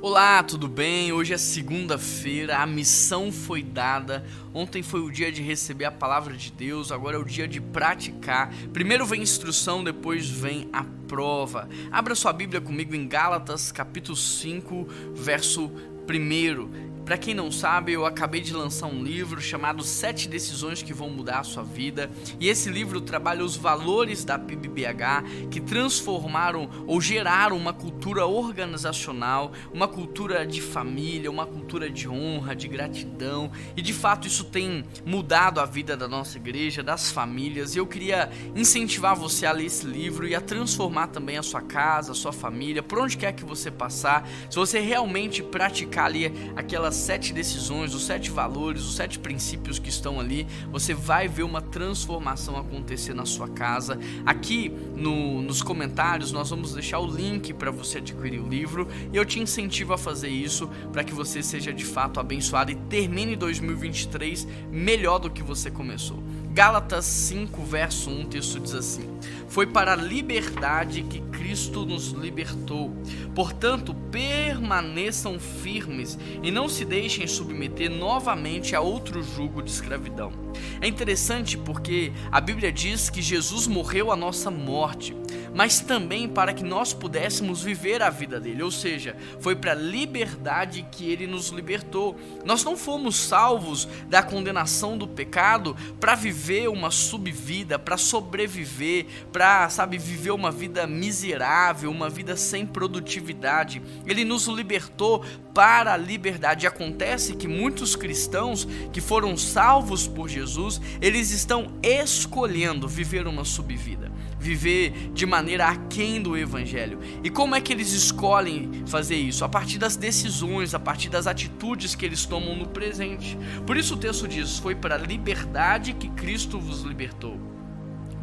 Olá, tudo bem? Hoje é segunda-feira, a missão foi dada. Ontem foi o dia de receber a palavra de Deus, agora é o dia de praticar. Primeiro vem instrução, depois vem a prova. Abra sua Bíblia comigo em Gálatas, capítulo 5, verso 1. Para quem não sabe, eu acabei de lançar um livro chamado Sete Decisões que Vão Mudar a Sua Vida. E esse livro trabalha os valores da PIBBH que transformaram ou geraram uma cultura organizacional, uma cultura de família, uma cultura de honra, de gratidão. E de fato isso tem mudado a vida da nossa igreja, das famílias. E eu queria incentivar você a ler esse livro e a transformar também a sua casa, a sua família, por onde quer que você passar. Se você realmente praticar ali aquelas sete decisões, os sete valores, os sete princípios que estão ali, você vai ver uma transformação acontecer na sua casa. Aqui no, nos comentários nós vamos deixar o link para você adquirir o livro e eu te incentivo a fazer isso para que você seja de fato abençoado e termine 2023 melhor do que você começou. Gálatas 5, verso 1, o texto diz assim: Foi para a liberdade que Cristo nos libertou. Portanto, permaneçam firmes e não se deixem submeter novamente a outro jugo de escravidão. É interessante porque a Bíblia diz que Jesus morreu a nossa morte mas também para que nós pudéssemos viver a vida dele, ou seja, foi para a liberdade que ele nos libertou. Nós não fomos salvos da condenação do pecado para viver uma subvida, para sobreviver, para, sabe, viver uma vida miserável, uma vida sem produtividade. Ele nos libertou para a liberdade. Acontece que muitos cristãos que foram salvos por Jesus, eles estão escolhendo viver uma subvida viver de maneira aquém do evangelho. E como é que eles escolhem fazer isso? A partir das decisões, a partir das atitudes que eles tomam no presente. Por isso o texto diz: Foi para a liberdade que Cristo vos libertou.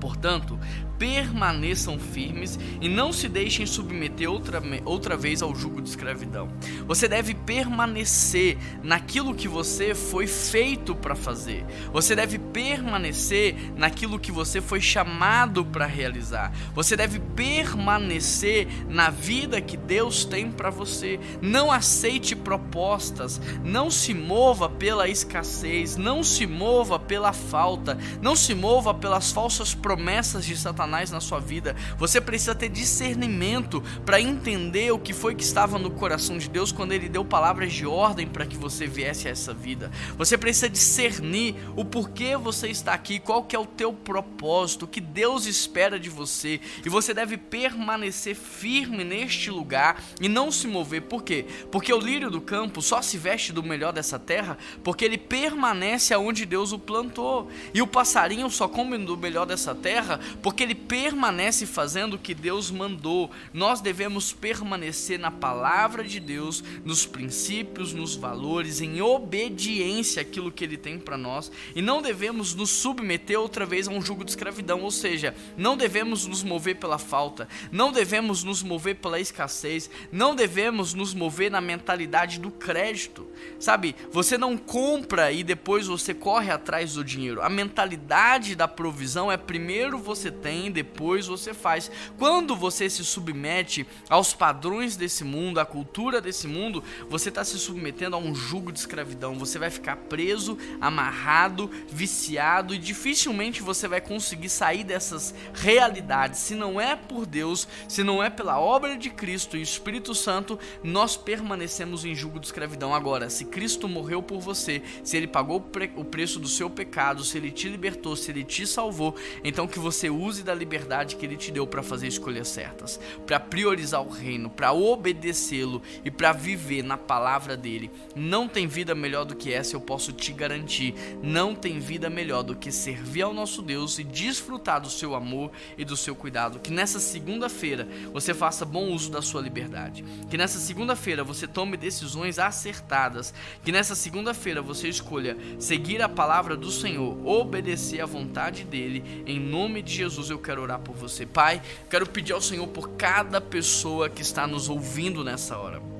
Portanto, permaneçam firmes e não se deixem submeter outra, outra vez ao jugo de escravidão. Você deve permanecer naquilo que você foi feito para fazer. Você deve permanecer naquilo que você foi chamado para realizar. Você deve permanecer na vida que Deus tem para você. Não aceite propostas, não se mova pela escassez, não se mova pela falta, não se mova pelas falsas promessas de Satanás Satanás na sua vida. Você precisa ter discernimento para entender o que foi que estava no coração de Deus quando ele deu palavras de ordem para que você viesse a essa vida. Você precisa discernir o porquê você está aqui, qual que é o teu propósito, o que Deus espera de você. E você deve permanecer firme neste lugar e não se mover. Por quê? Porque o lírio do campo só se veste do melhor dessa terra porque ele permanece aonde Deus o plantou. E o passarinho só come do melhor dessa terra porque ele permanece fazendo o que Deus mandou. Nós devemos permanecer na palavra de Deus, nos princípios, nos valores, em obediência àquilo que Ele tem para nós. E não devemos nos submeter outra vez a um jugo de escravidão, ou seja, não devemos nos mover pela falta, não devemos nos mover pela escassez, não devemos nos mover na mentalidade do crédito. Sabe, você não compra e depois você corre atrás do dinheiro. A mentalidade da provisão é primeiro você tem, depois você faz. Quando você se submete aos padrões desse mundo, à cultura desse mundo, você está se submetendo a um jugo de escravidão. Você vai ficar preso, amarrado, viciado e dificilmente você vai conseguir sair dessas realidades. Se não é por Deus, se não é pela obra de Cristo e Espírito Santo, nós permanecemos em jugo de escravidão. Agora, se Cristo morreu por você, se ele pagou o preço do seu pecado, se ele te libertou, se ele te salvou, então que você use da liberdade que ele te deu para fazer escolhas certas, para priorizar o reino, para obedecê-lo e para viver na palavra dele. Não tem vida melhor do que essa, eu posso te garantir. Não tem vida melhor do que servir ao nosso Deus e desfrutar do seu amor e do seu cuidado. Que nessa segunda-feira você faça bom uso da sua liberdade. Que nessa segunda-feira você tome decisões acertadas. Que nessa segunda-feira você escolha seguir a palavra do Senhor, obedecer à vontade dele. Em nome de Jesus eu quero orar por você. Pai, quero pedir ao Senhor por cada pessoa que está nos ouvindo nessa hora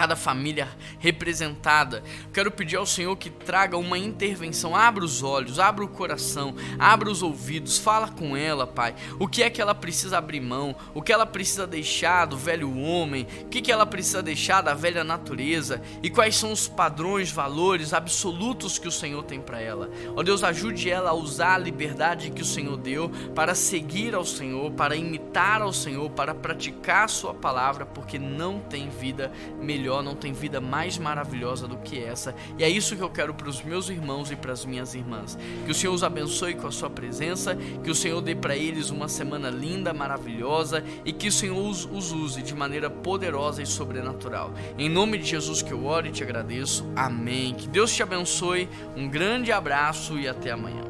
cada família representada. Quero pedir ao Senhor que traga uma intervenção. Abra os olhos, abra o coração, abra os ouvidos, fala com ela, Pai. O que é que ela precisa abrir mão? O que ela precisa deixar do velho homem? O que, que ela precisa deixar da velha natureza? E quais são os padrões, valores absolutos que o Senhor tem para ela? Ó Deus, ajude ela a usar a liberdade que o Senhor deu para seguir ao Senhor, para imitar ao Senhor, para praticar a Sua palavra, porque não tem vida melhor melhor, não tem vida mais maravilhosa do que essa. E é isso que eu quero para os meus irmãos e para as minhas irmãs. Que o Senhor os abençoe com a sua presença, que o Senhor dê para eles uma semana linda, maravilhosa e que o Senhor os, os use de maneira poderosa e sobrenatural. Em nome de Jesus que eu oro e te agradeço. Amém. Que Deus te abençoe. Um grande abraço e até amanhã.